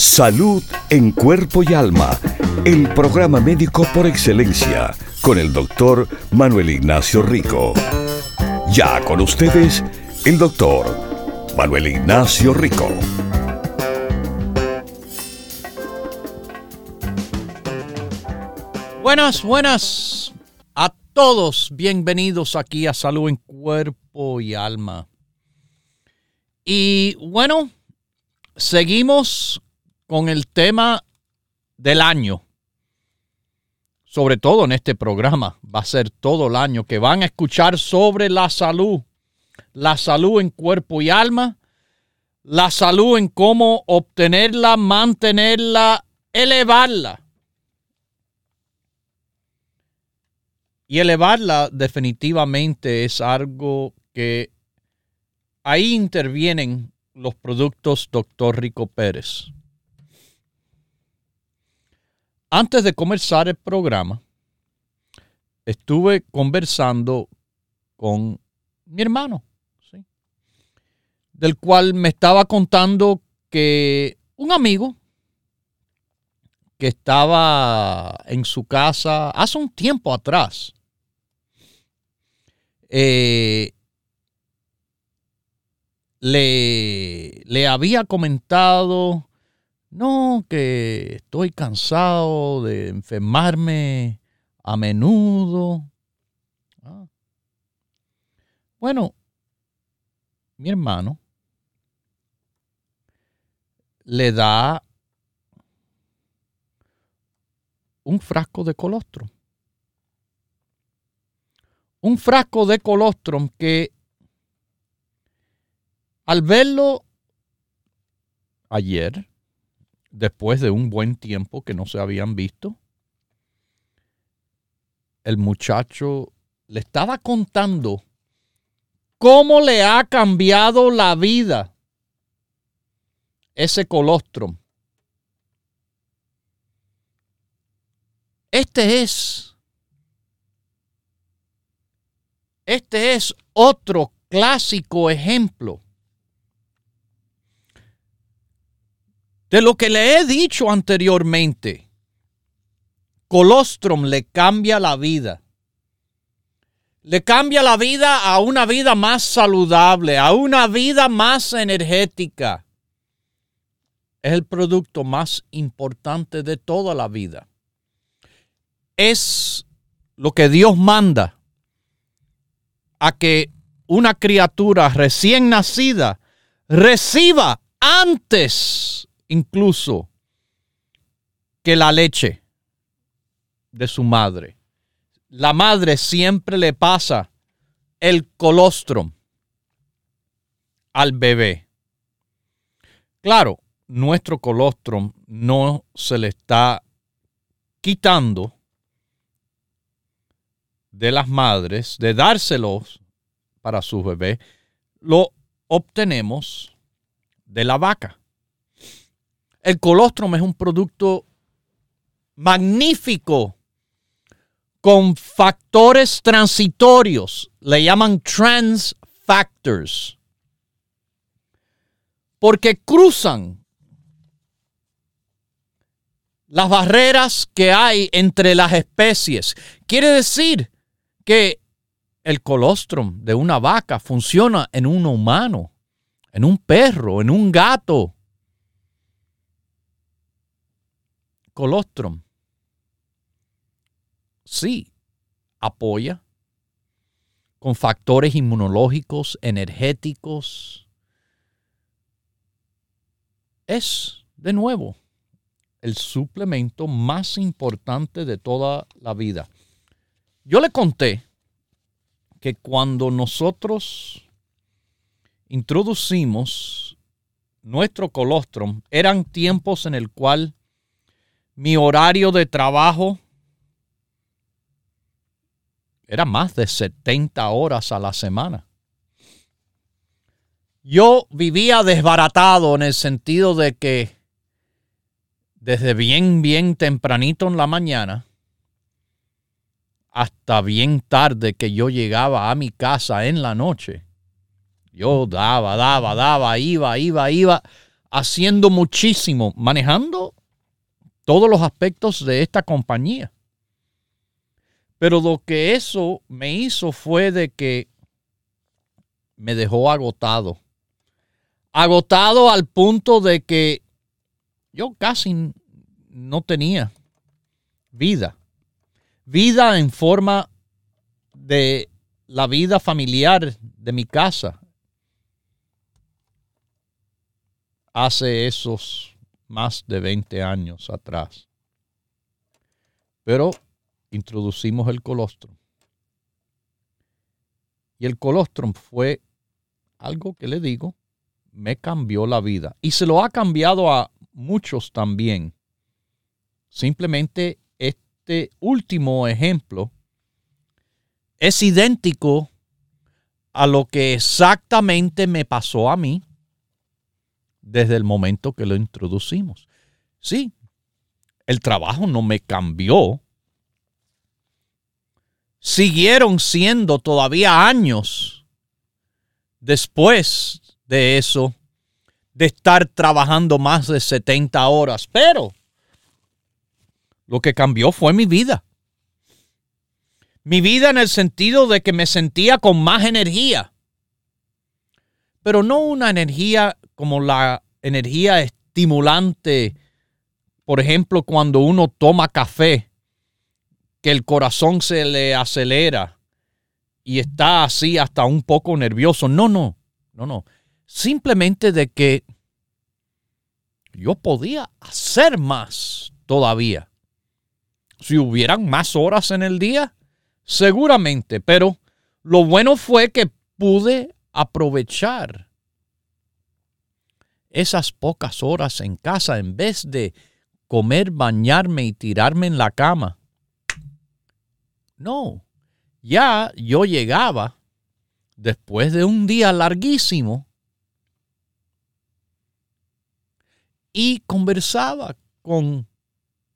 Salud en cuerpo y alma. El programa médico por excelencia con el doctor Manuel Ignacio Rico. Ya con ustedes, el doctor Manuel Ignacio Rico. Buenas, buenas a todos. Bienvenidos aquí a Salud en Cuerpo y Alma. Y bueno, seguimos con el tema del año sobre todo en este programa, va a ser todo el año, que van a escuchar sobre la salud, la salud en cuerpo y alma, la salud en cómo obtenerla, mantenerla, elevarla. Y elevarla definitivamente es algo que ahí intervienen los productos Dr. Rico Pérez. Antes de comenzar el programa, estuve conversando con mi hermano, del cual me estaba contando que un amigo que estaba en su casa hace un tiempo atrás, eh, le, le había comentado no, que estoy cansado de enfermarme a menudo. Ah. Bueno, mi hermano le da un frasco de colostrum. Un frasco de colostrum que al verlo ayer, después de un buen tiempo que no se habían visto, el muchacho le estaba contando cómo le ha cambiado la vida ese colostrum. Este es, este es otro clásico ejemplo de lo que le he dicho anteriormente. Colostrum le cambia la vida. Le cambia la vida a una vida más saludable, a una vida más energética. Es el producto más importante de toda la vida. Es lo que Dios manda a que una criatura recién nacida reciba antes incluso que la leche de su madre. La madre siempre le pasa el colostrum al bebé. Claro, nuestro colostrum no se le está quitando de las madres, de dárselos para su bebé, lo obtenemos de la vaca. El colostrum es un producto magnífico con factores transitorios, le llaman trans factors, porque cruzan las barreras que hay entre las especies. Quiere decir que el colostrum de una vaca funciona en un humano, en un perro, en un gato, colostrum sí apoya con factores inmunológicos, energéticos. Es, de nuevo, el suplemento más importante de toda la vida. Yo le conté que cuando nosotros introducimos nuestro colostrum, eran tiempos en el cual mi horario de trabajo era más de 70 horas a la semana. Yo vivía desbaratado en el sentido de que desde bien, bien tempranito en la mañana hasta bien tarde que yo llegaba a mi casa en la noche, yo daba, daba, daba, iba, iba, iba, haciendo muchísimo, manejando todos los aspectos de esta compañía. Pero lo que eso me hizo fue de que me dejó agotado. Agotado al punto de que yo casi no tenía vida. Vida en forma de la vida familiar de mi casa. Hace esos más de 20 años atrás. Pero introducimos el colostrum. Y el colostrum fue algo que le digo, me cambió la vida. Y se lo ha cambiado a muchos también. Simplemente este último ejemplo es idéntico a lo que exactamente me pasó a mí desde el momento que lo introducimos. Sí, el trabajo no me cambió, siguieron siendo todavía años después de eso, de estar trabajando más de 70 horas, pero lo que cambió fue mi vida. Mi vida en el sentido de que me sentía con más energía, pero no una energía como la energía estimulante, por ejemplo, cuando uno toma café que el corazón se le acelera y está así hasta un poco nervioso. No, no, no, no. Simplemente de que yo podía hacer más todavía. Si hubieran más horas en el día, seguramente, pero lo bueno fue que pude aprovechar esas pocas horas en casa en vez de comer, bañarme y tirarme en la cama no, ya yo llegaba después de un día larguísimo y conversaba con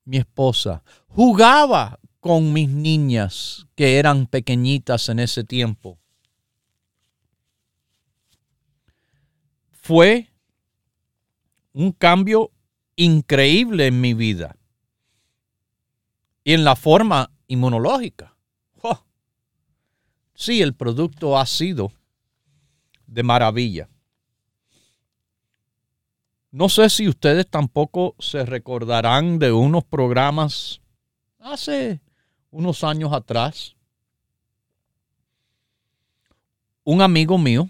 mi esposa, jugaba con mis niñas que eran pequeñitas en ese tiempo. Fue un cambio increíble en mi vida y en la forma inmunológica. Sí, el producto ha sido de maravilla. No sé si ustedes tampoco se recordarán de unos programas hace unos años atrás. Un amigo mío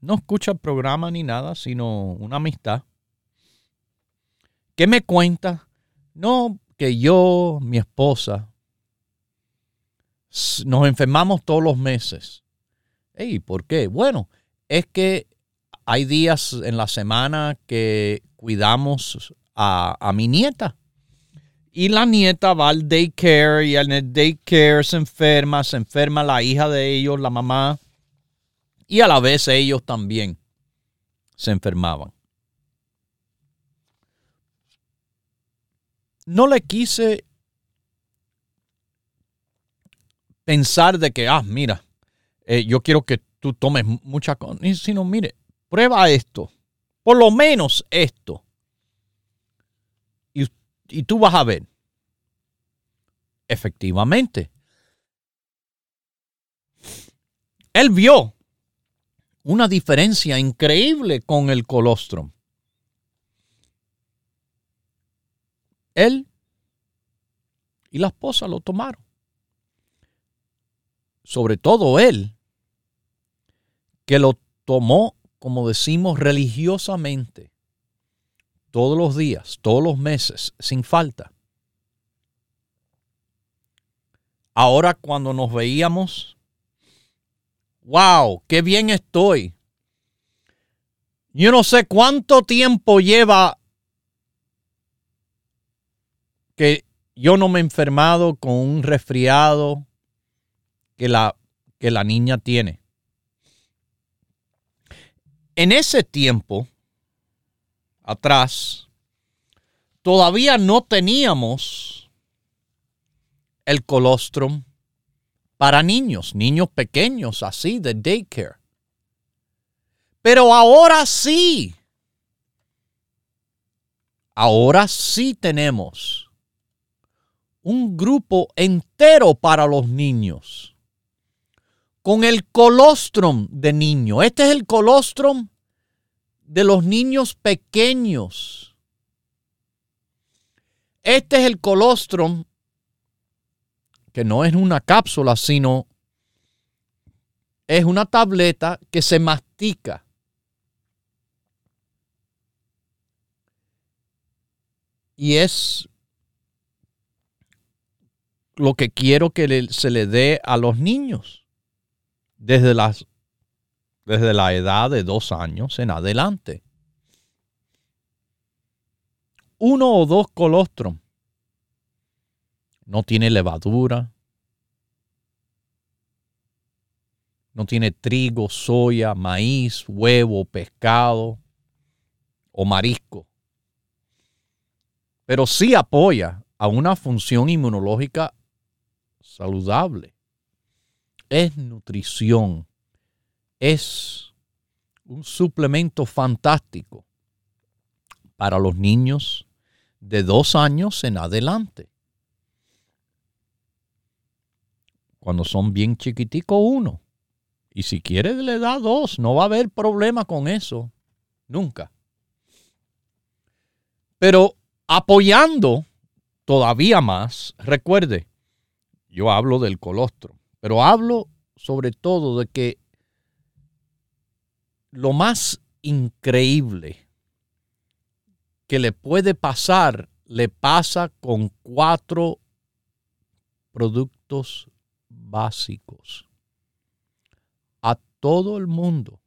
no escucha el programa ni nada, sino una amistad, que me cuenta, no, que yo, mi esposa, nos enfermamos todos los meses. ¿Y por qué? Bueno, es que hay días en la semana que cuidamos a, a mi nieta. Y la nieta va al daycare y en el daycare se enferma, se enferma la hija de ellos, la mamá. Y a la vez ellos también se enfermaban. No le quise pensar de que, ah, mira, eh, yo quiero que tú tomes mucha sino mire, prueba esto, por lo menos esto. Y, y tú vas a ver. Efectivamente. Él vio una diferencia increíble con el colostrum. Él y la esposa lo tomaron sobre todo él, que lo tomó, como decimos, religiosamente, todos los días, todos los meses, sin falta. Ahora cuando nos veíamos, wow, qué bien estoy. Yo no sé cuánto tiempo lleva que yo no me he enfermado con un resfriado que la, que la niña tiene. En ese tiempo, atrás, todavía no teníamos el colostrum para niños, niños pequeños así de daycare. Pero ahora sí. Ahora sí tenemos un grupo entero para los niños. Con el colostrum de niño. Este es el colostrum de los niños pequeños. Este es el colostrum que no es una cápsula, sino es una tableta que se mastica. Y es lo que quiero que se le dé a los niños desde, las, desde la edad de dos años en adelante. Uno o dos colostrum. No tiene levadura. No tiene trigo, soya, maíz, huevo, pescado o marisco. Pero sí apoya a una función inmunológica saludable. Es nutrición. Es un suplemento fantástico para los niños de dos años en adelante. Cuando son bien chiquiticos, uno. Y si quiere, le da dos. No va a haber problema con eso. Nunca. Pero apoyando todavía más, recuerde, yo hablo del colostro, pero hablo sobre todo de que lo más increíble que le puede pasar, le pasa con cuatro productos básicos a todo el mundo.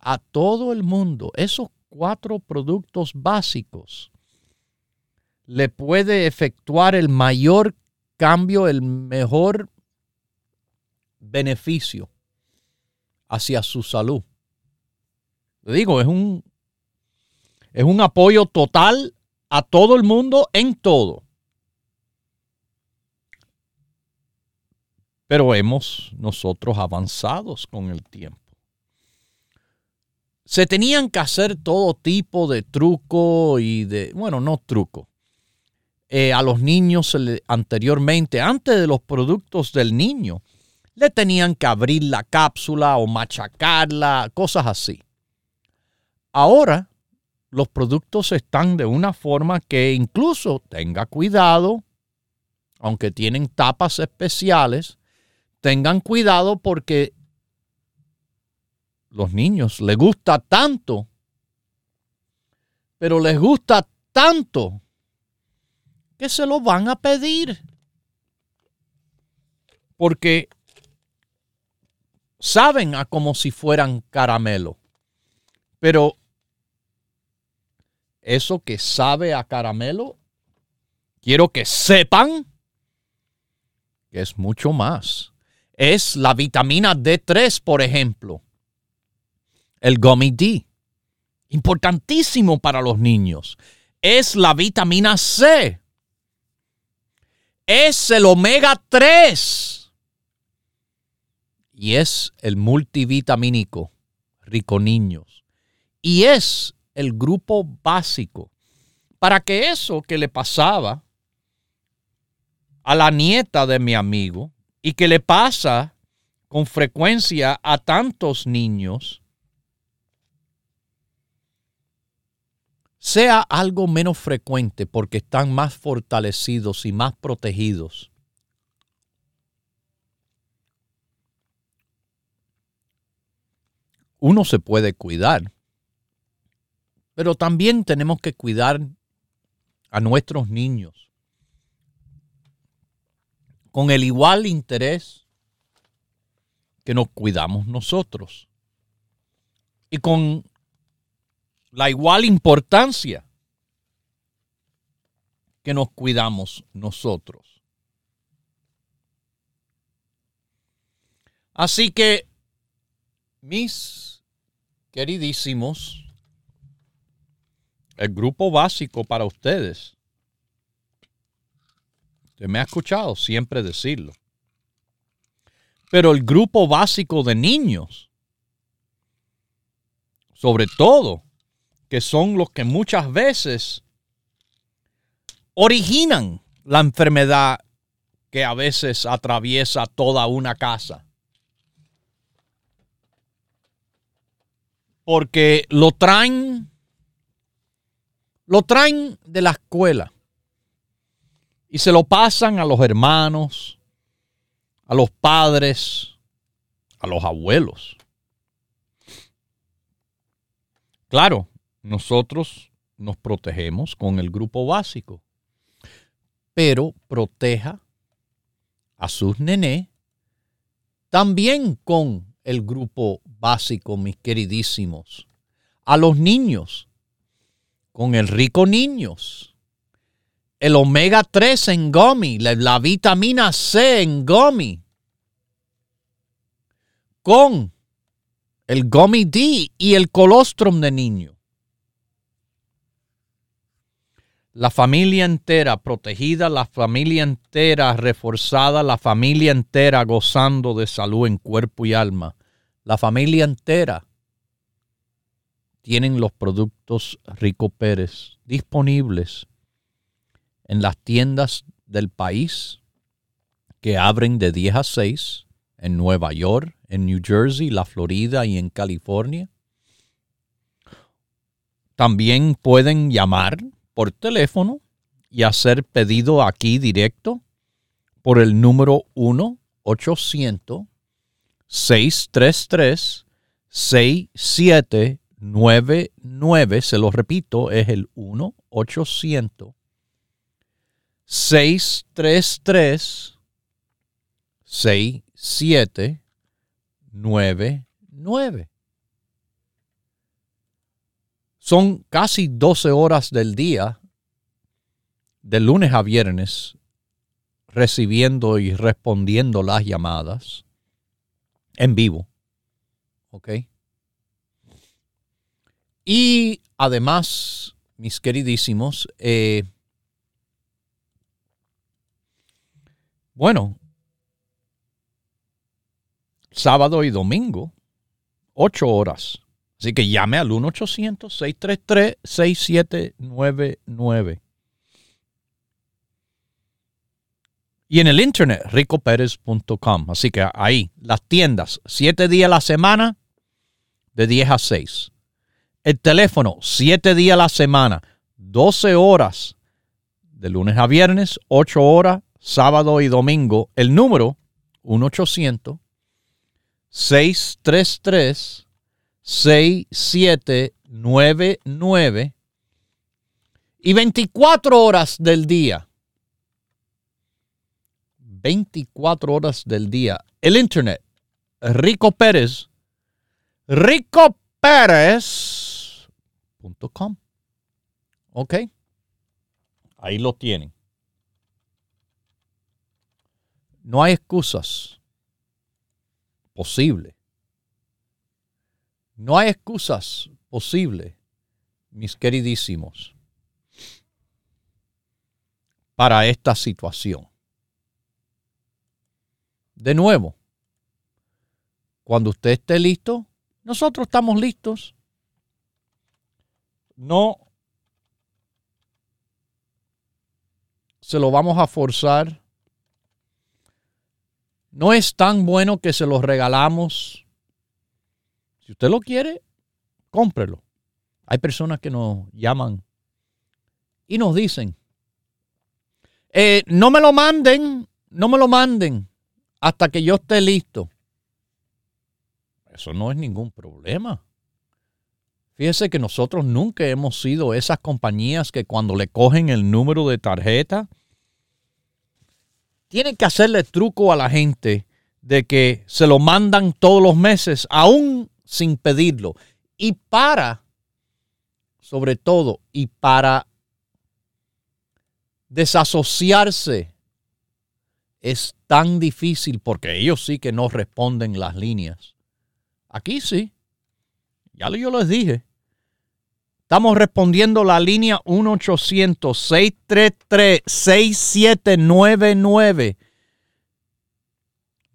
A todo el mundo. Esos cuatro productos básicos le puede efectuar el mayor cambio, el mejor beneficio hacia su salud. Le digo, es un, es un apoyo total a todo el mundo en todo. Pero hemos nosotros avanzados con el tiempo. Se tenían que hacer todo tipo de truco y de, bueno, no truco, eh, a los niños anteriormente, antes de los productos del niño, le tenían que abrir la cápsula o machacarla, cosas así. Ahora los productos están de una forma que incluso tenga cuidado, aunque tienen tapas especiales, tengan cuidado porque los niños les gusta tanto, pero les gusta tanto que se lo van a pedir. Porque saben a como si fueran caramelo. Pero eso que sabe a caramelo, quiero que sepan que es mucho más. Es la vitamina D3, por ejemplo. El gummy D. Importantísimo para los niños. Es la vitamina C es el omega 3 y es el multivitamínico rico niños y es el grupo básico para que eso que le pasaba a la nieta de mi amigo y que le pasa con frecuencia a tantos niños sea algo menos frecuente porque están más fortalecidos y más protegidos. Uno se puede cuidar, pero también tenemos que cuidar a nuestros niños con el igual interés que nos cuidamos nosotros y con la igual importancia que nos cuidamos nosotros. Así que, mis queridísimos, el grupo básico para ustedes. Me ha escuchado siempre decirlo. Pero el grupo básico de niños, sobre todo, que son los que muchas veces originan la enfermedad que a veces atraviesa toda una casa. Porque lo traen, lo traen de la escuela y se lo pasan a los hermanos, a los padres, a los abuelos. Claro, nosotros nos protegemos con el grupo básico, pero proteja a sus nené también con el grupo básico, mis queridísimos. A los niños, con el rico niños. El omega 3 en gummy, la, vitamina C en gummy. Con el gummy D y el colostrum de niño. La familia entera protegida, la familia entera reforzada, la familia entera gozando de salud en cuerpo y alma. La familia entera tienen los productos Rico Pérez disponibles en las tiendas del país que abren de 10 a 6 en Nueva York, en New Jersey, la Florida y en California. También pueden llamar por teléfono y hacer pedido aquí directo por el número 1 800 633 6799 se lo repito es el 1 800 633 6799 son casi 12 horas del día, de lunes a viernes, recibiendo y respondiendo las llamadas en vivo. ¿Ok? Y además, mis queridísimos, eh, bueno, sábado y domingo, ocho horas Así que llame al 1-800-633-6799. Y en el internet, ricoperez.com. Así que ahí, las tiendas, siete días a la semana, de 10 a 6. El teléfono, siete días a la semana, 12 horas, de lunes a viernes, 8 horas, sábado y domingo. El número, 1-800-633 6799 y 24 horas del día. 24 horas del día. El internet. Rico Pérez. RicoPérez.com. Ok. Ahí lo tienen. No hay excusas. Posible no hay excusas posibles, mis queridísimos, para esta situación. De nuevo, cuando usted esté listo, nosotros estamos listos. No se lo vamos a forzar. No es tan bueno que se lo regalamos si usted lo quiere, cómprelo. Hay personas que nos llaman y nos dicen, eh, no me lo manden, no me lo manden hasta que yo esté listo. Eso no es ningún problema. Fíjese que nosotros nunca hemos sido esas compañías que cuando le cogen el número de tarjeta, tienen que hacerle truco a la gente de que se lo mandan todos los meses, aún sin pedirlo. Y para, sobre todo, y para desasociarse es tan difícil porque ellos sí que no responden las líneas. Aquí sí. Ya yo les dije. Estamos respondiendo la línea 1-800-633-6799.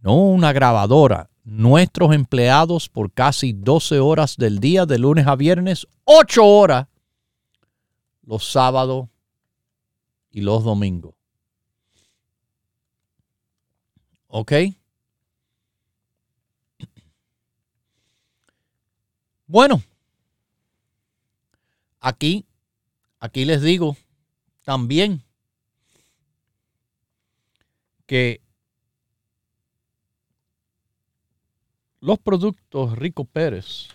No una grabadora. Nuestros empleados por casi 12 horas del día, de lunes a viernes, 8 horas los sábados y los domingos. ¿Ok? Bueno, aquí, aquí les digo también que los productos Rico Pérez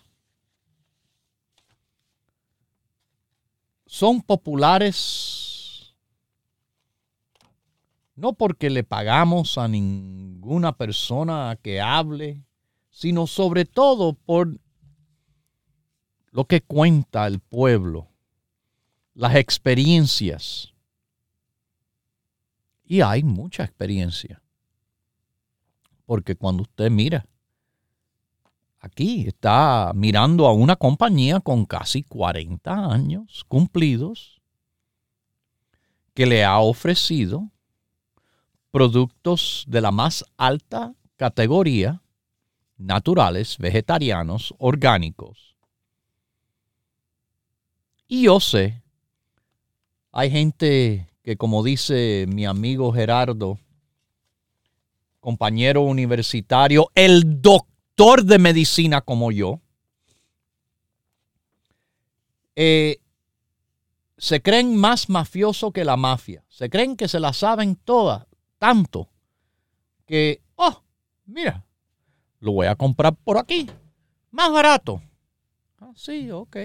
son populares no porque le pagamos a ninguna persona que hable, sino sobre todo por lo que cuenta el pueblo, las experiencias. Y hay mucha experiencia. Porque cuando usted mira, aquí está mirando a una compañía con casi 40 años cumplidos que le ha ofrecido productos de la más alta categoría, naturales, vegetarianos, orgánicos, y yo sé, hay gente que como dice mi amigo Gerardo, compañero universitario, el doctor de medicina como yo, eh, se creen más mafioso que la mafia. Se creen que se la saben todas, tanto que, oh, mira, lo voy a comprar por aquí, más barato. Ah, sí, ok.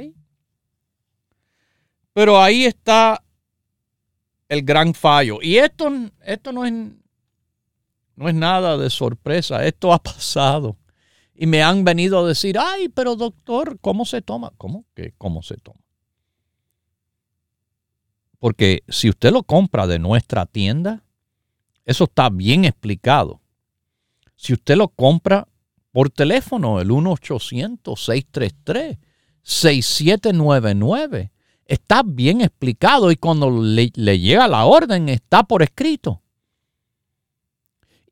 Pero ahí está el gran fallo. Y esto, esto no, es, no es nada de sorpresa, esto ha pasado. Y me han venido a decir, ay, pero doctor, ¿cómo se toma? ¿Cómo que cómo se toma? Porque si usted lo compra de nuestra tienda, eso está bien explicado. Si usted lo compra por teléfono, el 1-800-633-6799, está bien explicado y cuando le, llega la orden está por escrito.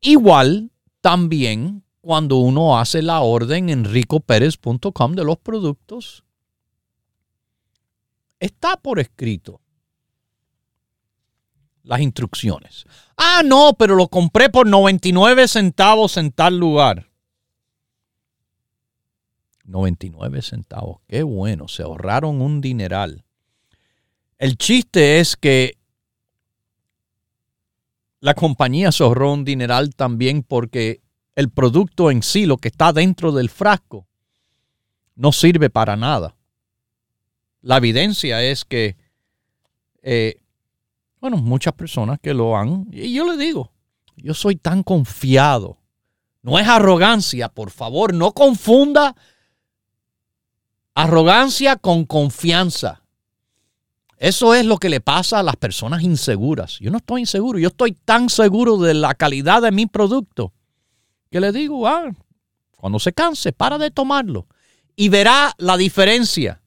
Igual también cuando uno hace la orden en ricoperez.com de los productos, está por escrito las instrucciones. Ah, no, pero lo compré por 99 centavos en tal lugar. 99 centavos, qué bueno, se ahorraron un dineral. El chiste es que la compañía se un dineral también porque el producto en sí, lo que está dentro del frasco, no sirve para nada. La evidencia es que, eh, bueno, muchas personas que lo han, y yo le digo, yo soy tan confiado. No es arrogancia, por favor, no confunda arrogancia con confianza. Eso es lo que le pasa a las personas inseguras. Yo no estoy inseguro, yo estoy tan seguro de la calidad de mi producto que le digo, ah, cuando se canse, para de tomarlo. Y verá la diferencia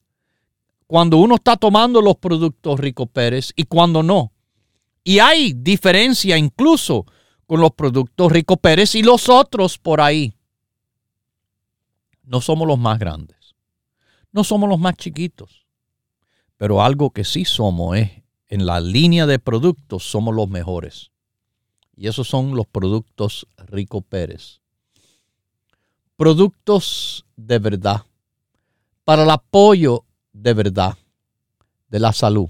cuando uno está tomando los productos Rico Pérez y cuando no. Y hay diferencia incluso con los productos Rico Pérez y los otros por ahí. No somos los más grandes. No somos los más chiquitos. Pero algo que sí somos es, en la línea de productos somos los mejores. Y esos son los productos Rico Pérez. Productos de verdad. Para el apoyo de verdad de la salud.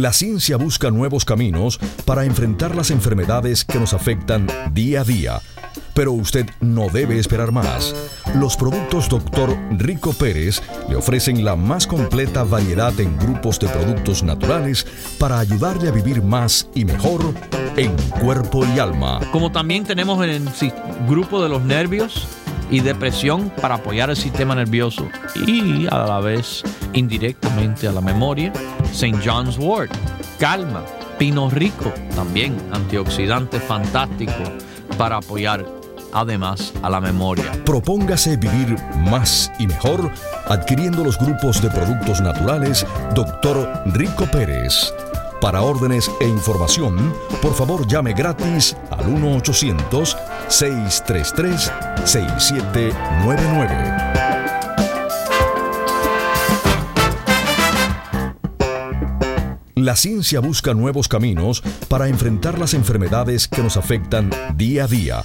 La ciencia busca nuevos caminos para enfrentar las enfermedades que nos afectan día a día pero usted no debe esperar más. Los productos Dr. Rico Pérez le ofrecen la más completa variedad en grupos de productos naturales para ayudarle a vivir más y mejor en cuerpo y alma. Como también tenemos en el grupo de los nervios y depresión para apoyar el sistema nervioso y a la vez indirectamente a la memoria. St. John's Wort, calma, pino rico, también antioxidante fantástico para apoyar además a la memoria. Propóngase vivir más y mejor adquiriendo los grupos de productos naturales Dr. Rico Pérez. Para órdenes e información, por favor llame gratis al 1-800-633-6799. La ciencia busca nuevos caminos para enfrentar las enfermedades que nos afectan día a día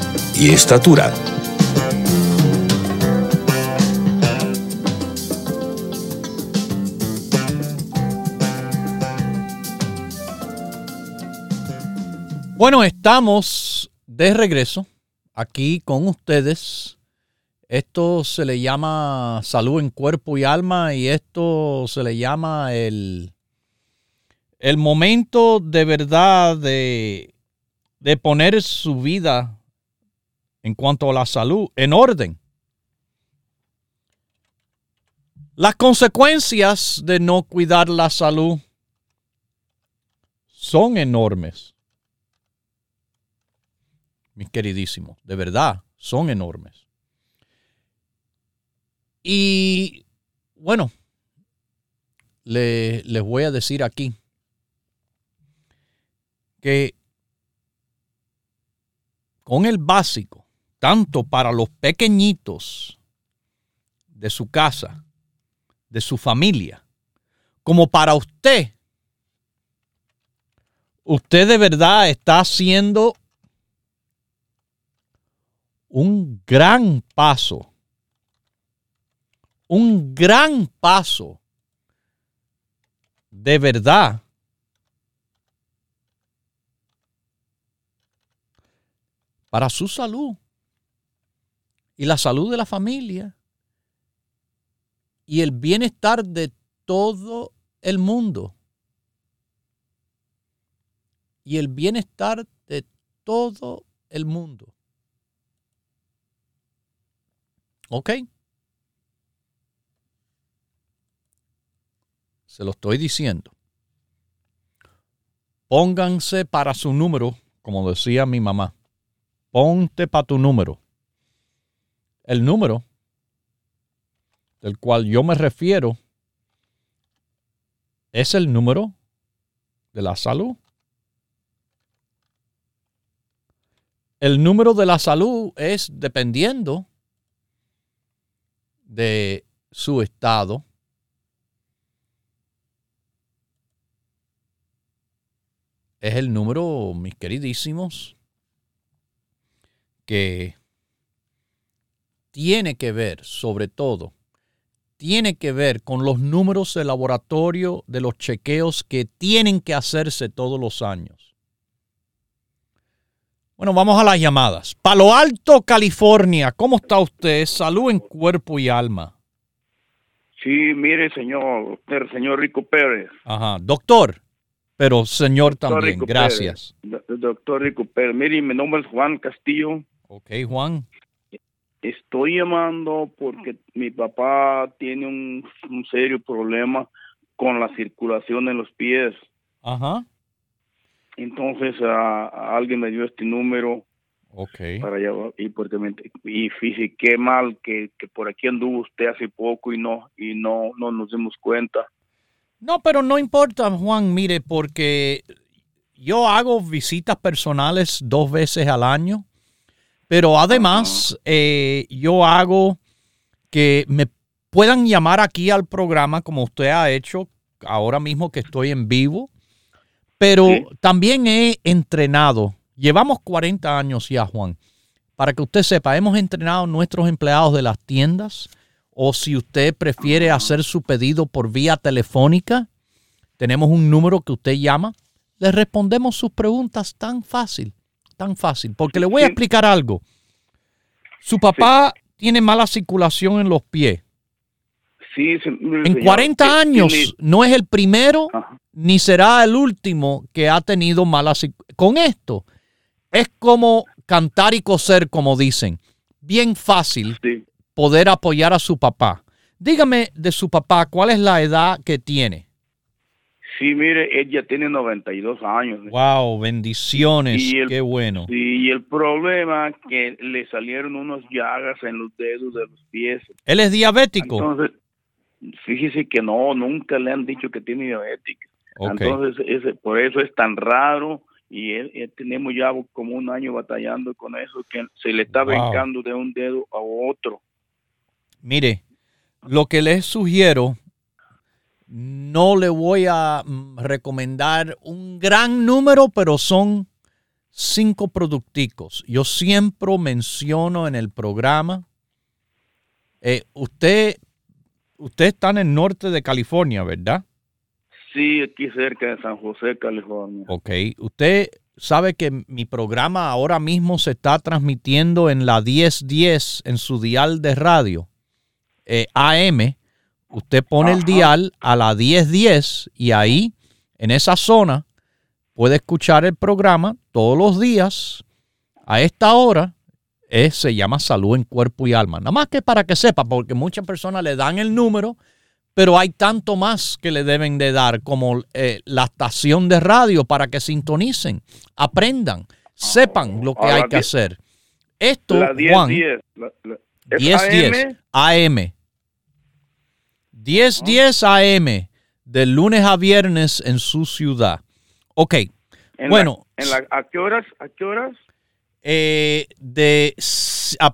y estatura. Bueno, estamos de regreso aquí con ustedes. Esto se le llama salud en cuerpo y alma y esto se le llama el, el momento de verdad de, de poner su vida en cuanto a la salud en orden. Las consecuencias de no cuidar la salud son enormes mis queridísimos, de verdad, son enormes. Y bueno, les voy a decir aquí que con el básico, tanto para los pequeñitos de su casa, de su familia, como para usted, usted de verdad está haciendo un gran paso, un gran paso de verdad para su salud y la salud de la familia y el bienestar de todo el mundo y el bienestar de todo el mundo. ¿Ok? Se lo estoy diciendo. Pónganse para su número, como decía mi mamá. Ponte para tu número. El número del cual yo me refiero es el número de la salud. El número de la salud es dependiendo de su estado. Es el número, mis queridísimos, que tiene que ver, sobre todo, tiene que ver con los números de laboratorio de los chequeos que tienen que hacerse todos los años. Bueno, vamos a las llamadas. Palo Alto, California. ¿Cómo está usted? Salud en cuerpo y alma. Sí, mire, señor, el señor Rico Pérez. Ajá, doctor, pero señor también, gracias. Doctor Rico Pérez, mire, mi nombre es Juan Castillo. Ok, Juan. Estoy llamando porque mi papá tiene un, un serio problema con la circulación en los pies. Ajá. Entonces alguien me dio este número okay. para llevar y porque y fíjese qué mal que, por aquí anduvo usted hace poco y no y no no nos dimos cuenta. No, pero no importa, Juan, mire, porque yo hago visitas personales dos veces al año, pero además eh, yo hago que me puedan llamar aquí al programa como usted ha hecho ahora mismo que estoy en vivo pero también he entrenado, llevamos 40 años ya, Juan, para que usted sepa, hemos entrenado a nuestros empleados de las tiendas o si usted prefiere hacer su pedido por vía telefónica, tenemos un número que usted llama, le respondemos sus preguntas tan fácil, tan fácil, porque le voy a explicar algo. Su papá tiene mala circulación en los pies. Sí, en 40 años no es el primero ni será el último que ha tenido malas... Con esto es como cantar y coser, como dicen. Bien fácil poder apoyar a su papá. Dígame de su papá, ¿cuál es la edad que tiene? Sí, mire, ella tiene 92 años. Wow, bendiciones, qué bueno. Sí, y el problema es que le salieron unos llagas en los dedos de los pies. ¿Él es diabético? Entonces, fíjese que no, nunca le han dicho que tiene diabetes. Entonces, ese, por eso es tan raro y él, tenemos ya como un año batallando con eso, que se le está brincando de un dedo a otro. Mire, lo que les sugiero, no le voy a mm, recomendar un gran número, pero son cinco producticos. Yo siempre menciono en el programa, eh, usted, usted está en el norte de California, ¿verdad? Sí, aquí cerca de San José, California. Ok, usted sabe que mi programa ahora mismo se está transmitiendo en la 1010 en su dial de radio, eh, AM. Usted pone el dial a la 1010 y ahí, en esa zona, puede escuchar el programa todos los días a esta hora. se llama Salud en Cuerpo y Alma. Nada más que para que sepa, porque muchas personas le dan el número pero hay tanto más que le deben de dar como eh, la estación de radio para que sintonicen, aprendan, sepan lo que hay que hacer. Esto, Juan, 10, 10, AM. 10 10 AM de lunes a viernes en su ciudad. Ok. bueno. ¿A qué horas? ¿A qué horas? Eh, de,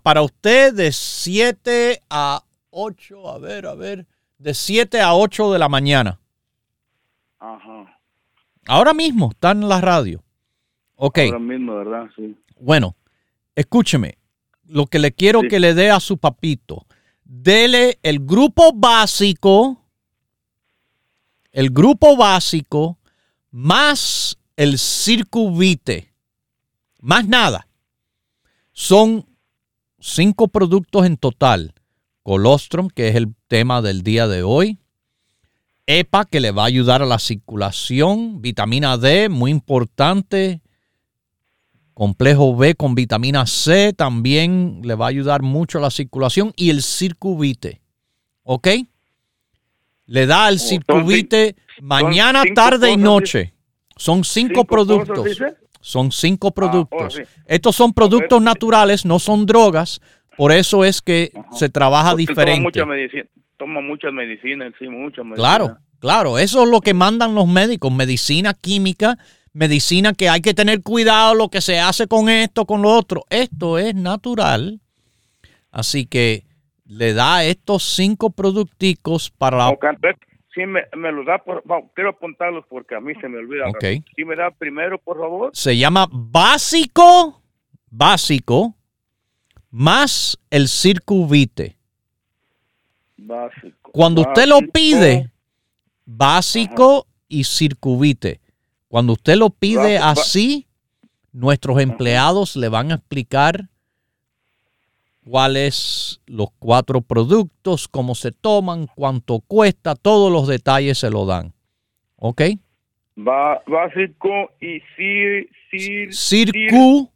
para usted de 7 a 8, a ver, a ver de 7 a 8 de la mañana. Ajá. Ahora mismo está en la radio. Ok. Ahora mismo, ¿verdad? Sí. Bueno, escúcheme. Lo que le quiero que le dé a su papito, dele el grupo básico, el grupo básico, más el circuvite. Más nada. Son cinco productos en total colostrum, que es el tema del día de hoy. EPA, que le va a ayudar a la circulación. Vitamina D, muy importante. Complejo B con vitamina C también le va a ayudar mucho a la circulación. Y el circuvite. ¿Ok? Le da el circuvite mañana, tarde y noche. Son cinco, productos. Son cinco ah, productos. Estos son productos naturales, no son drogas. Por eso es que se trabaja diferente. Toma mucha medicina, toma muchas medicinas, sí, muchas medicinas. Claro, claro, eso es lo que mandan los médicos, medicina química, medicina que hay que tener cuidado lo que se hace con esto, con lo otro. Esto es natural. Así que le da estos cinco producticos para la... Sí, me, me los da, por, quiero apuntarlos porque a mí se me olvida. Ok. Sí, me da primero, por favor. Se llama básico, básico, más el circuvite. Básico. Cuando usted lo pide, básico y circuvite. Cuando usted lo pide así, nuestros empleados le van a explicar cuáles los cuatro productos, cómo se toman, cuánto cuesta, todos los detalles se lo dan. ¿Ok? básico y cir, circu,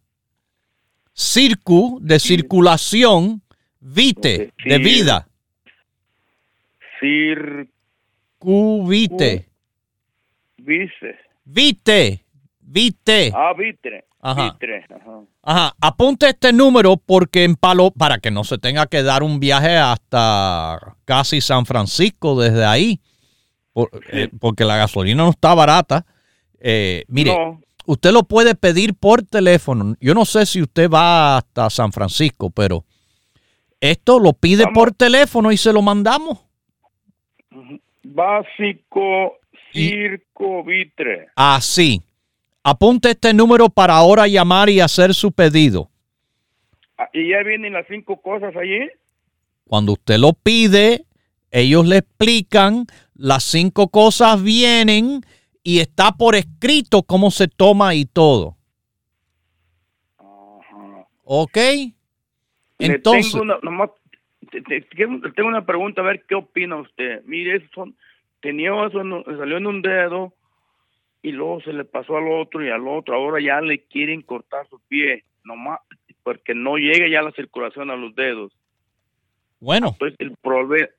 circu de circulación, vite de vida. Circuvite. Vice. Vite. Vite. Ah, vitre. Ajá. Ajá. Apunte este número porque en Palo, para que no se tenga que dar un viaje hasta casi San Francisco desde ahí, eh, porque la gasolina no está barata. Eh, mire, usted lo puede pedir por teléfono. Yo no sé si usted va hasta San Francisco, pero esto lo pide por teléfono y se lo mandamos. Básico Circo Vitre. Así. Apunte este número para ahora llamar y hacer su pedido. Ah, ¿Y ya vienen las cinco cosas allí? Cuando usted lo pide, ellos le explican, las cinco cosas vienen y está por escrito cómo se toma y todo. ¿Ok? Entonces. Tengo una, tengo una pregunta, a ver qué opina usted. Mire, son, tenía eso, salió en un dedo y luego se le pasó al otro y al otro. Ahora ya le quieren cortar su pie, nomás porque no llega ya la circulación a los dedos. Bueno. Entonces, el,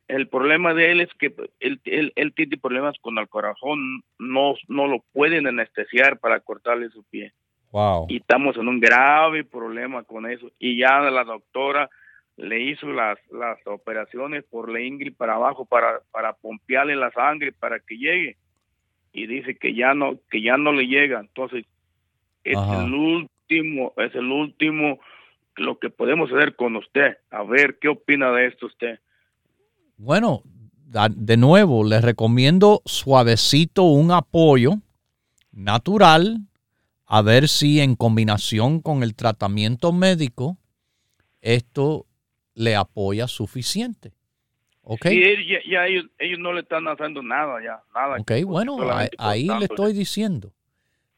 el problema de él es que él, él, tiene problemas con el corazón, no, no lo pueden anestesiar para cortarle su pie. Wow. Y estamos en un grave problema con eso. Y ya la doctora le hizo las, las operaciones por la ingle para abajo para, para pompearle la sangre para que llegue. Y dice que ya no, que ya no le llega. Entonces, es el último, es el último lo que podemos hacer con usted. A ver, ¿qué opina de esto usted? Bueno, de nuevo, les recomiendo suavecito un apoyo natural, a ver si en combinación con el tratamiento médico, esto le apoya suficiente. ¿Ok? Sí, ya, ellos, no le están haciendo nada, ya, nada. Ok, bueno, ahí, le estoy diciendo,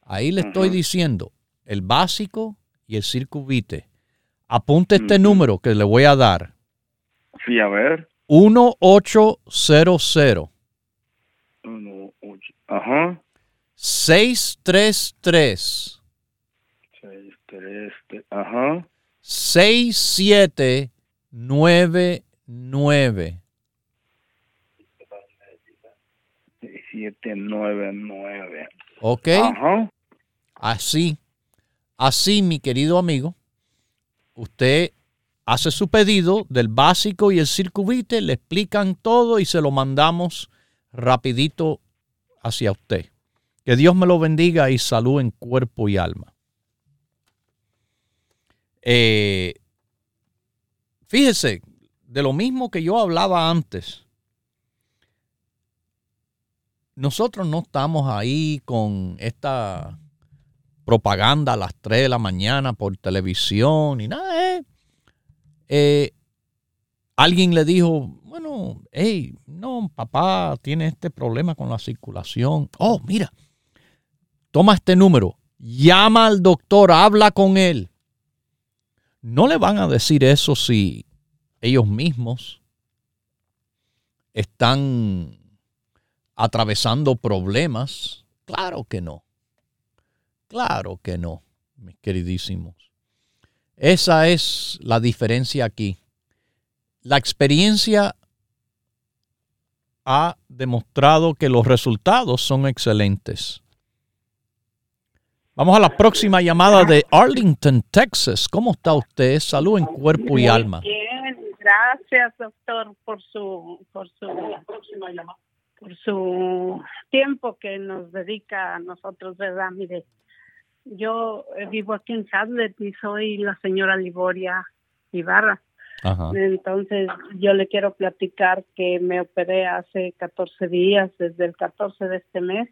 ahí le estoy diciendo, el básico y el circuvite. Apunte este número que le voy a dar. Sí, a ver. 1800. Ajá. 633. 633. Ajá. 6799. 6799. Ok. Ajá. Así. Así, mi querido amigo. Usted hace su pedido del básico y el circuvite, le explican todo y se lo mandamos rapidito hacia usted. Que Dios me lo bendiga y salud en cuerpo y alma. Eh, fíjese, de lo mismo que yo hablaba antes, nosotros no estamos ahí con esta propaganda a las 3 de la mañana por televisión y nada. Eh. Eh, alguien le dijo, bueno, hey, no, papá tiene este problema con la circulación. Oh, mira, toma este número, llama al doctor, habla con él. No le van a decir eso si ellos mismos están atravesando problemas. Claro que no. Claro que no, mis queridísimos. Esa es la diferencia aquí. La experiencia ha demostrado que los resultados son excelentes. Vamos a la próxima llamada de Arlington, Texas. ¿Cómo está usted? Salud en cuerpo y alma. Bien, gracias, doctor, por su, por su, por su tiempo que nos dedica a nosotros, ¿verdad? Mire, yo eh, vivo aquí en Hazlet y soy la señora Liboria Ibarra. Entonces, yo le quiero platicar que me operé hace 14 días, desde el 14 de este mes.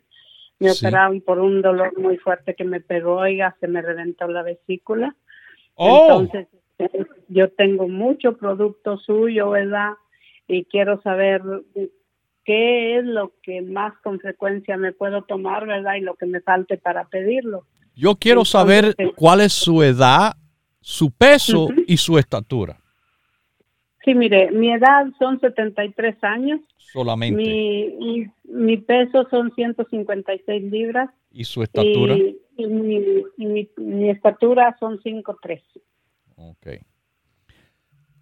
Me operaron por un dolor muy fuerte que me pegó, oiga, se me reventó la vesícula. Oh. Entonces, yo tengo mucho producto suyo, ¿verdad? Y quiero saber qué es lo que más con frecuencia me puedo tomar, ¿verdad? Y lo que me falte para pedirlo. Yo quiero saber cuál es su edad, su peso y su estatura. Sí, mire, mi edad son 73 años. Solamente. Mi, mi, peso son 156 libras. ¿Y su estatura? Y, mi, mi, estatura son 5'3". Ok.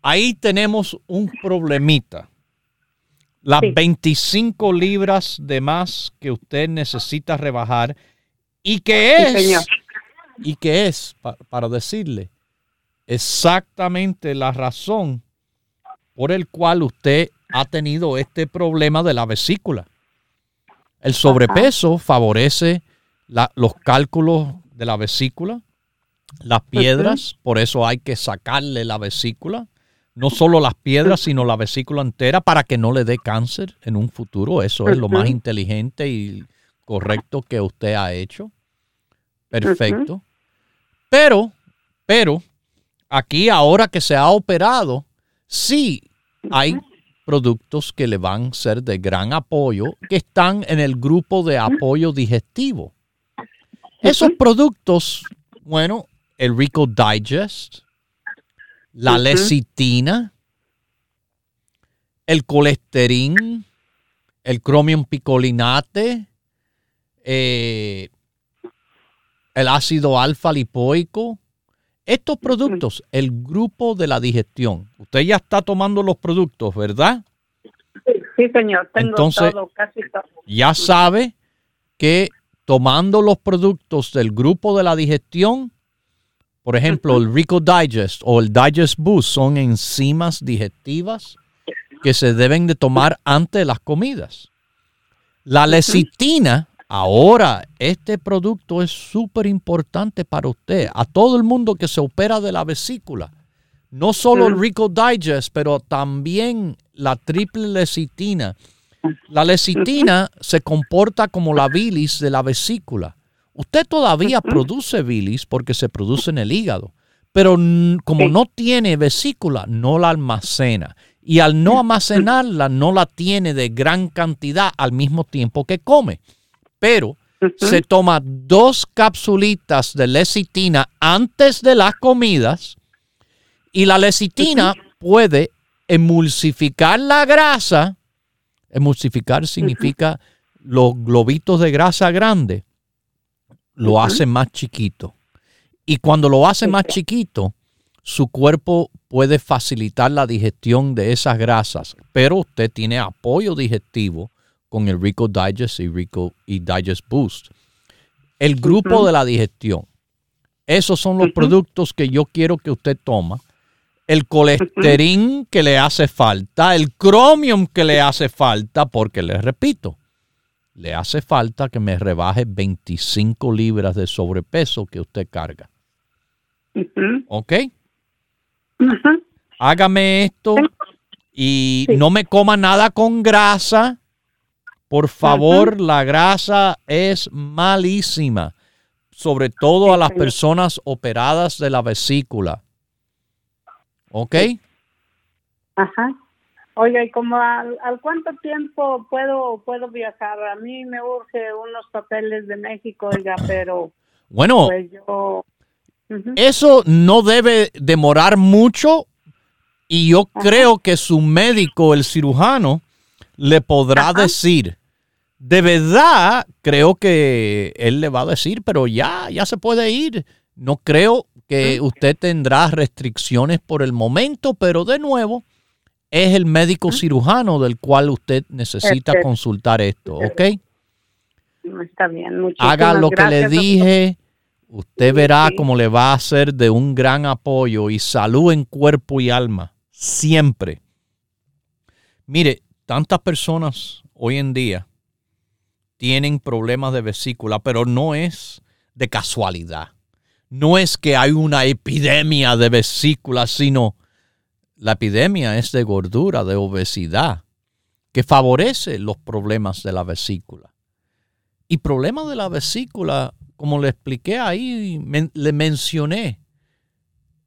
Ahí tenemos un problemita. Las 25 libras de más que usted necesita rebajar y que es, y que es, para decirle, exactamente la razón por el cual usted ha tenido este problema de la vesícula. El sobrepeso favorece los cálculos de la vesícula, las piedras, por eso hay que sacarle la vesícula, no solo las piedras, sino la vesícula entera para que no le dé cáncer en un futuro. Eso es lo más inteligente y correcto que usted ha hecho. Perfecto. Pero, pero, aquí ahora que se ha operado, sí hay productos que le van a ser de gran apoyo, que están en el grupo de apoyo digestivo. Esos productos, bueno, el Rico Digest, la lecitina, el colesterol, el chromium picolinate, eh, el ácido alfa lipoico. Estos productos, el grupo de la digestión. Usted ya está tomando los productos, ¿verdad? Sí, señor. Tengo Entonces, todo, casi todo. Ya sabe que tomando los productos del grupo de la digestión, por ejemplo, el Rico Digest o el Digest Boost son enzimas digestivas que se deben de tomar antes de las comidas. La lecitina Ahora, este producto es súper importante para usted, a todo el mundo que se opera de la vesícula. No solo el Rico Digest, pero también la triple lecitina. La lecitina se comporta como la bilis de la vesícula. Usted todavía produce bilis porque se produce en el hígado, pero como no tiene vesícula, no la almacena. Y al no almacenarla, no la tiene de gran cantidad al mismo tiempo que come pero se toma dos capsulitas de lecitina antes de las comidas y la lecitina puede emulsificar la grasa. Emulsificar significa los globitos de grasa grande, lo hace más chiquito. Y cuando lo hace más chiquito, su cuerpo puede facilitar la digestión de esas grasas, pero usted tiene apoyo digestivo con el Rico Digest y Rico y Digest Boost. El grupo de la digestión. Esos son los productos que yo quiero que usted toma. El colesterol que le hace falta, el cromium que le hace falta, porque les repito, le hace falta que me rebaje 25 libras de sobrepeso que usted carga. ¿Ok? Hágame esto y no me coma nada con grasa por favor, la grasa es malísima, sobre todo a las personas operadas de la vesícula. ¿Ok? Ajá. Oiga, ¿y como al, cuánto tiempo puedo puedo viajar? A mí me urge unos papeles de México, oiga, pero bueno, pues eso no debe demorar mucho y yo creo que su médico, el cirujano, le podrá decir de verdad creo que él le va a decir, pero ya, ya se puede ir. No creo que usted tendrá restricciones por el momento, pero de nuevo, es el médico cirujano del cual usted necesita consultar esto, ¿ok? Está bien, Haga lo que le dije. Usted verá cómo le va a ser de un gran apoyo y salud en cuerpo y alma, siempre. Mire, tantas personas hoy en día tienen problemas de vesícula, pero no es de casualidad. No es que hay una epidemia de vesícula, sino la epidemia es de gordura, de obesidad, que favorece los problemas de la vesícula. Y problemas de la vesícula, como le expliqué ahí, le mencioné,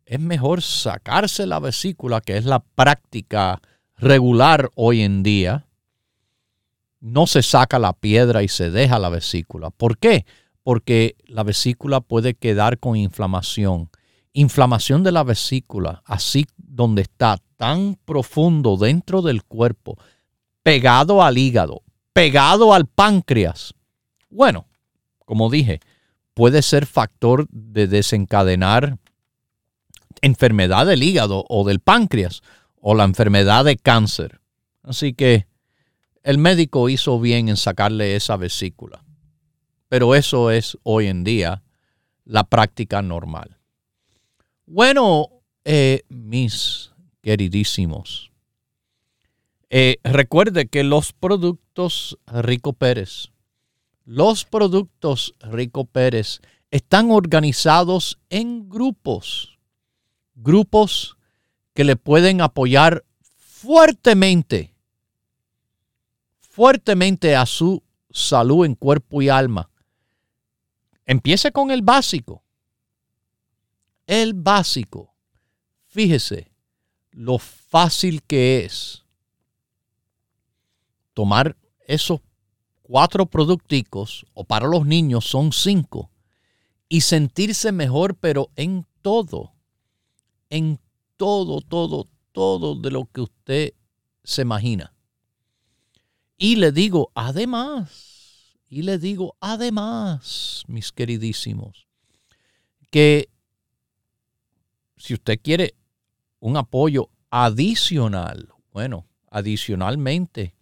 es mejor sacarse la vesícula, que es la práctica regular hoy en día, no se saca la piedra y se deja la vesícula. ¿Por qué? Porque la vesícula puede quedar con inflamación. Inflamación de la vesícula, así donde está tan profundo dentro del cuerpo, pegado al hígado, pegado al páncreas. Bueno, como dije, puede ser factor de desencadenar enfermedad del hígado o del páncreas o la enfermedad de cáncer. Así que el médico hizo bien en sacarle esa vesícula, pero eso es hoy en día la práctica normal. Bueno, eh, mis queridísimos, eh, recuerde que los productos Rico Pérez, los productos Rico Pérez están organizados en grupos, grupos que le pueden apoyar fuertemente fuertemente a su salud en cuerpo y alma. Empiece con el básico. El básico. Fíjese lo fácil que es tomar esos cuatro producticos, o para los niños son cinco, y sentirse mejor, pero en todo, en todo, todo, todo de lo que usted se imagina. Y le digo, además, y le digo, además, mis queridísimos, que si usted quiere un apoyo adicional, bueno, adicionalmente,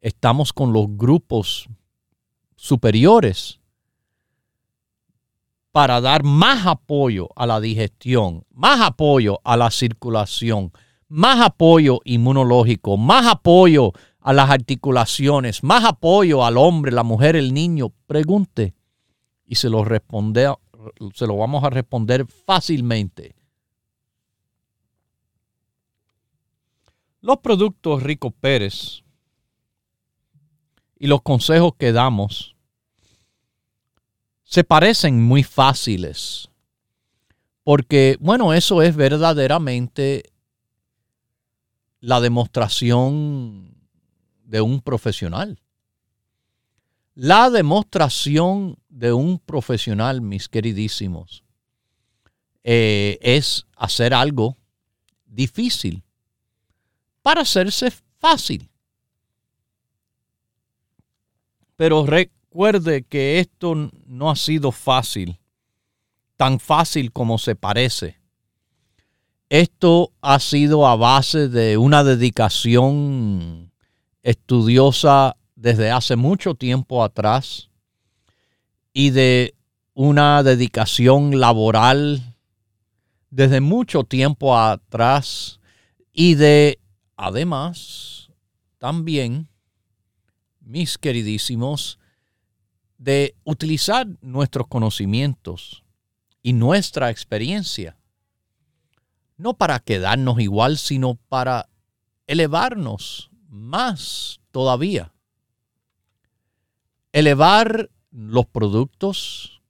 estamos con los grupos superiores para dar más apoyo a la digestión, más apoyo a la circulación, más apoyo inmunológico, más apoyo a las articulaciones, más apoyo al hombre, la mujer, el niño, pregunte y se lo, se lo vamos a responder fácilmente. Los productos Rico Pérez y los consejos que damos se parecen muy fáciles. Porque, bueno, eso es verdaderamente la demostración de un profesional. La demostración de un profesional, mis queridísimos, eh, es hacer algo difícil para hacerse fácil. Pero recuerde que esto no ha sido fácil, tan fácil como se parece. Esto ha sido a base de una dedicación estudiosa desde hace mucho tiempo atrás y de una dedicación laboral desde mucho tiempo atrás y de además también, mis queridísimos, de utilizar nuestros conocimientos y nuestra experiencia, no para quedarnos igual, sino para elevarnos más todavía. Elevar los productos,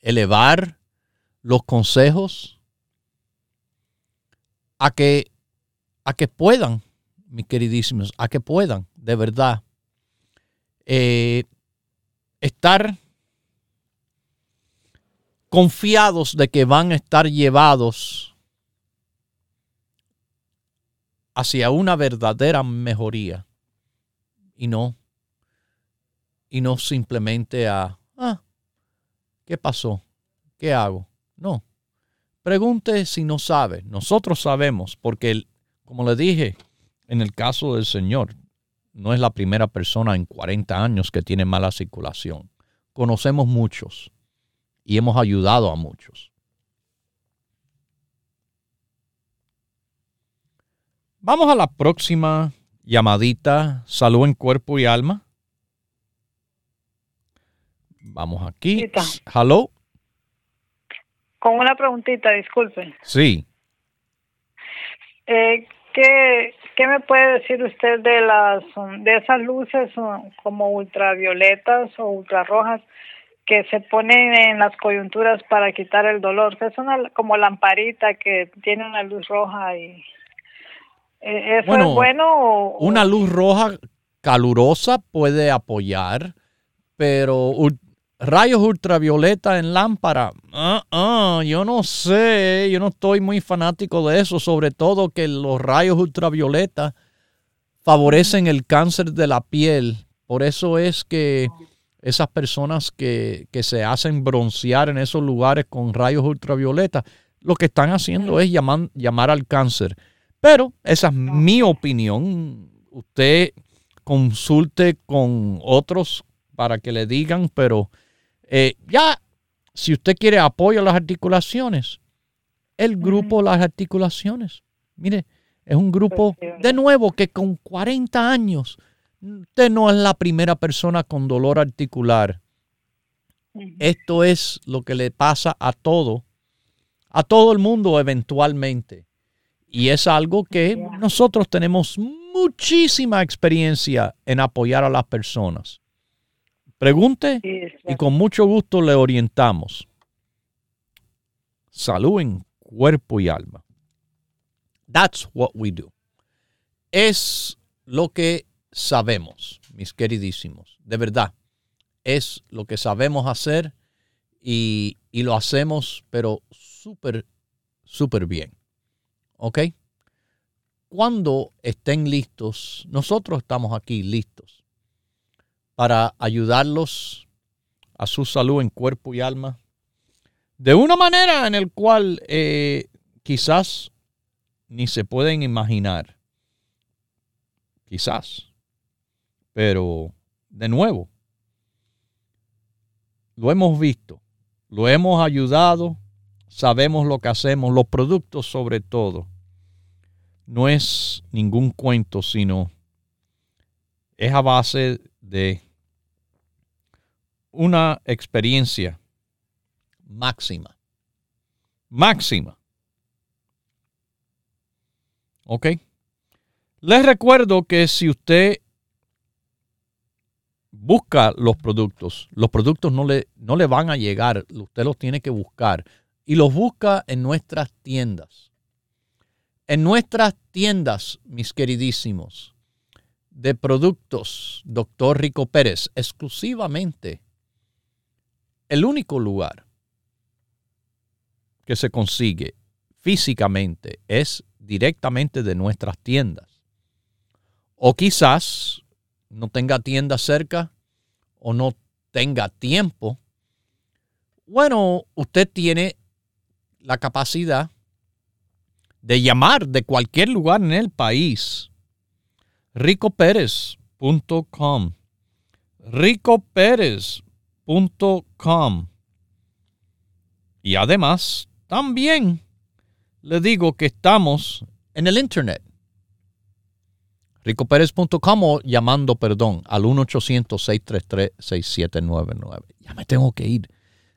elevar los consejos a que, a que puedan, mis queridísimos, a que puedan de verdad eh, estar confiados de que van a estar llevados hacia una verdadera mejoría y no y no simplemente a ah, ¿qué pasó? ¿Qué hago? No. Pregunte si no sabe. Nosotros sabemos porque como le dije en el caso del Señor, no es la primera persona en 40 años que tiene mala circulación. Conocemos muchos y hemos ayudado a muchos. Vamos a la próxima llamadita. Salud en cuerpo y alma. Vamos aquí. Hello. Con una preguntita, disculpe. Sí. Eh, ¿qué, ¿Qué me puede decir usted de las de esas luces como ultravioletas o ultrarrojas que se ponen en las coyunturas para quitar el dolor? Es una como lamparita que tiene una luz roja y eh, ¿Eso es bueno? O, una luz roja calurosa puede apoyar, pero rayos ultravioleta en lámpara, ah, ah, yo no sé, yo no estoy muy fanático de eso, sobre todo que los rayos ultravioleta favorecen el cáncer de la piel. Por eso es que esas personas que, se hacen broncear en esos lugares con rayos ultravioleta, lo que están haciendo es llamar, llamar al cáncer. Pero esa es mi opinión. Usted consulte con otros para que le digan, pero eh, ya, si usted quiere apoyo a las articulaciones, el grupo Las Articulaciones, mire, es un grupo de nuevo que con 40 años, usted no es la primera persona con dolor articular. Esto es lo que le pasa a todo, a todo el mundo eventualmente. Y es algo que nosotros tenemos muchísima experiencia en apoyar a las personas. Pregunte y con mucho gusto le orientamos. Salud en cuerpo y alma. That's what we do. Es lo que sabemos, mis queridísimos. De verdad, es lo que sabemos hacer y, y lo hacemos, pero súper, súper bien. ¿Ok? Cuando estén listos, nosotros estamos aquí listos para ayudarlos a su salud en cuerpo y alma de una manera en el cual eh, quizás ni se pueden imaginar. Quizás. Pero, de nuevo, lo hemos visto, lo hemos ayudado sabemos lo que hacemos, los productos sobre todo. No es ningún cuento, sino es a base de una experiencia máxima. Máxima. ¿Ok? Les recuerdo que si usted busca los productos, los productos no le, no le van a llegar, usted los tiene que buscar y los busca en nuestras tiendas. En nuestras tiendas, mis queridísimos, de productos, doctor Rico Pérez, exclusivamente el único lugar que se consigue físicamente es directamente de nuestras tiendas. O quizás no tenga tienda cerca o no tenga tiempo. Bueno, usted tiene la capacidad de llamar de cualquier lugar en el país. ricoperez.com ricoperez.com Y además, también le digo que estamos en el Internet. ricoperez.com o llamando, perdón, al 1-800-633-6799. Ya me tengo que ir.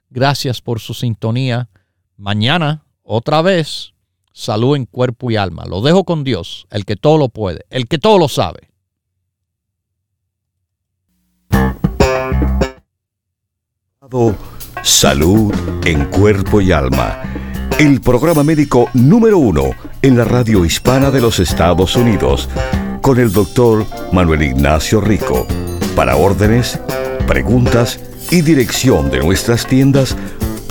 Gracias por su sintonía. Mañana, otra vez, salud en cuerpo y alma. Lo dejo con Dios, el que todo lo puede, el que todo lo sabe. Salud en cuerpo y alma. El programa médico número uno en la radio hispana de los Estados Unidos. Con el doctor Manuel Ignacio Rico. Para órdenes, preguntas y dirección de nuestras tiendas,